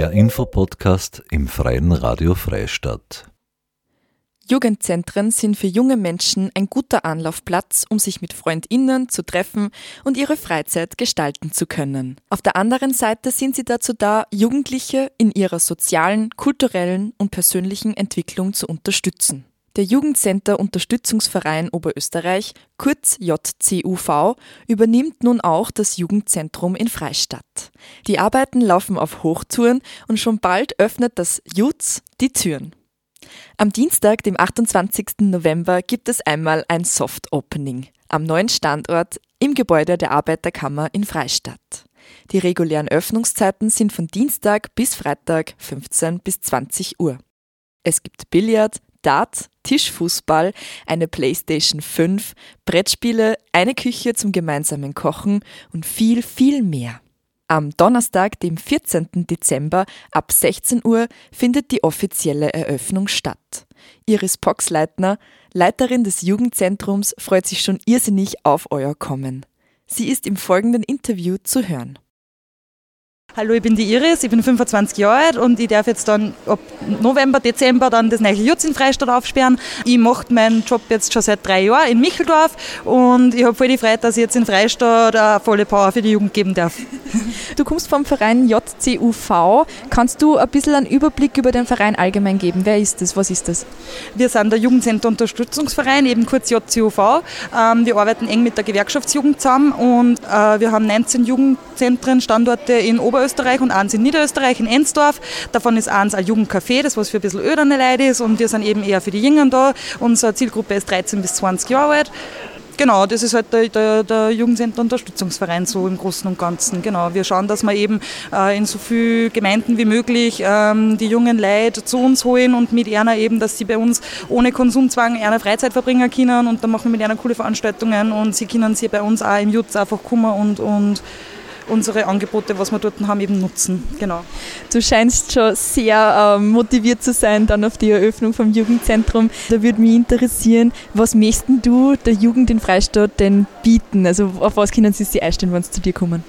Der Infopodcast im Freien Radio Freistadt. Jugendzentren sind für junge Menschen ein guter Anlaufplatz, um sich mit Freundinnen zu treffen und ihre Freizeit gestalten zu können. Auf der anderen Seite sind sie dazu da, Jugendliche in ihrer sozialen, kulturellen und persönlichen Entwicklung zu unterstützen. Der Jugendcenter Unterstützungsverein Oberösterreich, kurz JCUV, übernimmt nun auch das Jugendzentrum in Freistadt. Die Arbeiten laufen auf Hochtouren und schon bald öffnet das JUTZ die Türen. Am Dienstag, dem 28. November, gibt es einmal ein Soft Opening am neuen Standort im Gebäude der Arbeiterkammer in Freistadt. Die regulären Öffnungszeiten sind von Dienstag bis Freitag 15 bis 20 Uhr. Es gibt Billard, Dart, Tischfußball, eine Playstation 5, Brettspiele, eine Küche zum gemeinsamen Kochen und viel, viel mehr. Am Donnerstag, dem 14. Dezember ab 16 Uhr findet die offizielle Eröffnung statt. Iris Poxleitner, Leiterin des Jugendzentrums, freut sich schon irrsinnig auf euer Kommen. Sie ist im folgenden Interview zu hören. Hallo, ich bin die Iris, ich bin 25 Jahre alt und ich darf jetzt dann ab November, Dezember dann das neue Jutz in Freistadt aufsperren. Ich mache meinen Job jetzt schon seit drei Jahren in Micheldorf und ich habe voll die Freude, dass ich jetzt in Freistadt eine volle Power für die Jugend geben darf. Du kommst vom Verein JCUV. Kannst du ein bisschen einen Überblick über den Verein allgemein geben? Wer ist das? Was ist das? Wir sind der Jugendcenter Unterstützungsverein, eben kurz JCUV. Ähm, wir arbeiten eng mit der Gewerkschaftsjugend zusammen und äh, wir haben 19 Jugendzentren, Standorte in Ober Oberösterreich und eins in Niederösterreich, in Ensdorf. Davon ist eins ein Jugendcafé, das was für ein bisschen öderne Leute ist und wir sind eben eher für die Jüngeren da. Unsere Zielgruppe ist 13 bis 20 Jahre alt. Genau, das ist halt der, der, der Jugendcenter Unterstützungsverein so im Großen und Ganzen. Genau, wir schauen, dass wir eben äh, in so vielen Gemeinden wie möglich ähm, die jungen Leute zu uns holen und mit einer eben, dass sie bei uns ohne Konsumzwang eine Freizeit verbringen können und dann machen wir mit einer coole Veranstaltungen und sie können sie bei uns auch im Jutz einfach kommen und, und unsere Angebote, was wir dort haben, eben nutzen. Genau. Du scheinst schon sehr äh, motiviert zu sein dann auf die Eröffnung vom Jugendzentrum. Da würde mich interessieren, was möchtest du der Jugend in Freistadt denn bieten? Also auf was können sie sich einstellen, wenn sie zu dir kommen?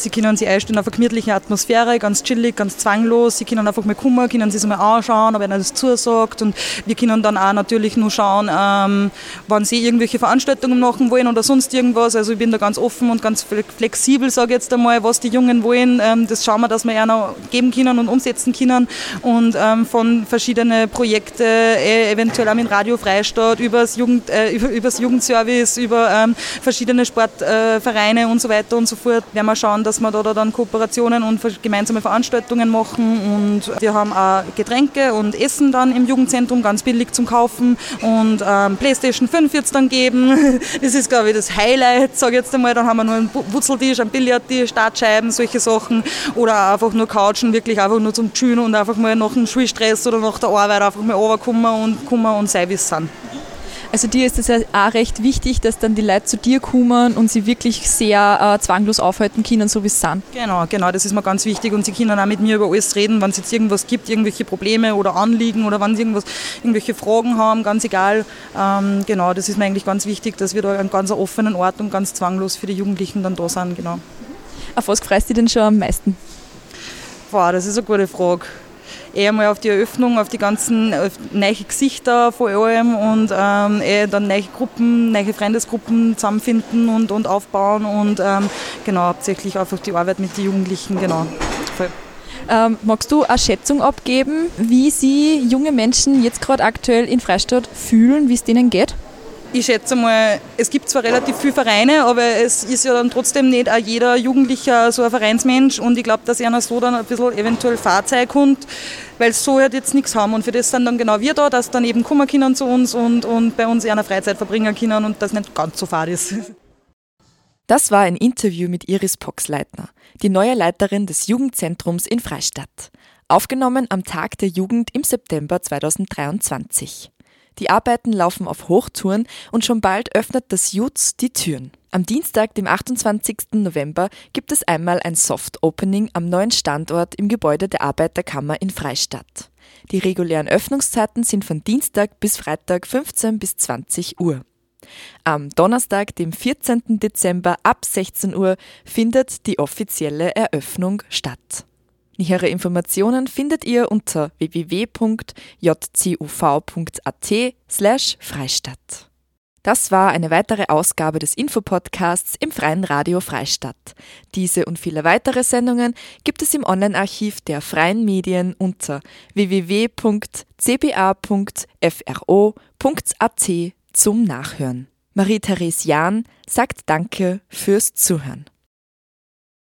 Sie können sich einstellen auf eine gemütliche Atmosphäre, ganz chillig, ganz zwanglos. Sie können einfach mal kommen, können sich mal anschauen, ob einer das zusagt. Und wir können dann auch natürlich nur schauen, ähm, wann sie irgendwelche Veranstaltungen machen wollen oder sonst irgendwas. Also ich bin da ganz offen und ganz flexibel, sage ich jetzt einmal, was die Jungen wollen. Ähm, das schauen wir, dass wir einer geben können und umsetzen können. Und ähm, von verschiedenen Projekten, äh, eventuell auch mit Radio Freistadt, übers, Jugend, äh, über, übers Jugendservice, über ähm, verschiedene Sportvereine äh, und so weiter und so fort, werden wir schauen, dass wir da dann Kooperationen und gemeinsame Veranstaltungen machen. Und wir haben auch Getränke und Essen dann im Jugendzentrum ganz billig zum Kaufen. Und ähm, PlayStation 5 wird es dann geben. Das ist, glaube ich, das Highlight, sage ich jetzt einmal. Dann haben wir nur einen Wurzeltisch, einen Billardtisch, Startscheiben, solche Sachen. Oder einfach nur Couchen, wirklich einfach nur zum Chillen und einfach mal nach dem Schulstress oder nach der Arbeit einfach mal runterkommen und und sein, wie es sind. Also dir ist es ja auch recht wichtig, dass dann die Leute zu dir kommen und sie wirklich sehr äh, zwanglos aufhalten können, so wie es sind. Genau, genau, das ist mir ganz wichtig und sie können auch mit mir über alles reden, wenn es jetzt irgendwas gibt, irgendwelche Probleme oder Anliegen oder wenn sie irgendwas, irgendwelche Fragen haben, ganz egal. Ähm, genau, das ist mir eigentlich ganz wichtig, dass wir da an ganz offenen Ort und ganz zwanglos für die Jugendlichen dann da sind, genau. Auf was freust du dich denn schon am meisten? Boah, das ist eine gute Frage eher mal auf die Eröffnung, auf die ganzen auf neue Gesichter vor allem und ähm, eher dann neue Gruppen, neue Freundesgruppen zusammenfinden und, und aufbauen und ähm, genau, hauptsächlich einfach die Arbeit mit den Jugendlichen, genau. Voll. Ähm, magst du eine Schätzung abgeben, wie Sie junge Menschen jetzt gerade aktuell in Freistadt fühlen, wie es denen geht? Ich schätze mal, es gibt zwar relativ viele Vereine, aber es ist ja dann trotzdem nicht auch jeder Jugendlicher so ein Vereinsmensch und ich glaube, dass einer so dann ein bisschen eventuell Fahrzeug kommt, weil so halt jetzt nichts haben und für das sind dann genau wir da, dass dann eben kommen können zu uns und, und bei uns eine Freizeit verbringen können und das nicht ganz so fad ist. Das war ein Interview mit Iris Poxleitner, die neue Leiterin des Jugendzentrums in Freistadt. Aufgenommen am Tag der Jugend im September 2023. Die Arbeiten laufen auf Hochtouren und schon bald öffnet das Jutz die Türen. Am Dienstag, dem 28. November, gibt es einmal ein Soft Opening am neuen Standort im Gebäude der Arbeiterkammer in Freistadt. Die regulären Öffnungszeiten sind von Dienstag bis Freitag 15 bis 20 Uhr. Am Donnerstag, dem 14. Dezember ab 16 Uhr findet die offizielle Eröffnung statt. Nähere Informationen findet ihr unter www.jcuv.at slash Freistadt. Das war eine weitere Ausgabe des Infopodcasts im Freien Radio Freistadt. Diese und viele weitere Sendungen gibt es im Online-Archiv der Freien Medien unter www.cba.fro.at zum Nachhören. Marie-Therese Jahn sagt Danke fürs Zuhören.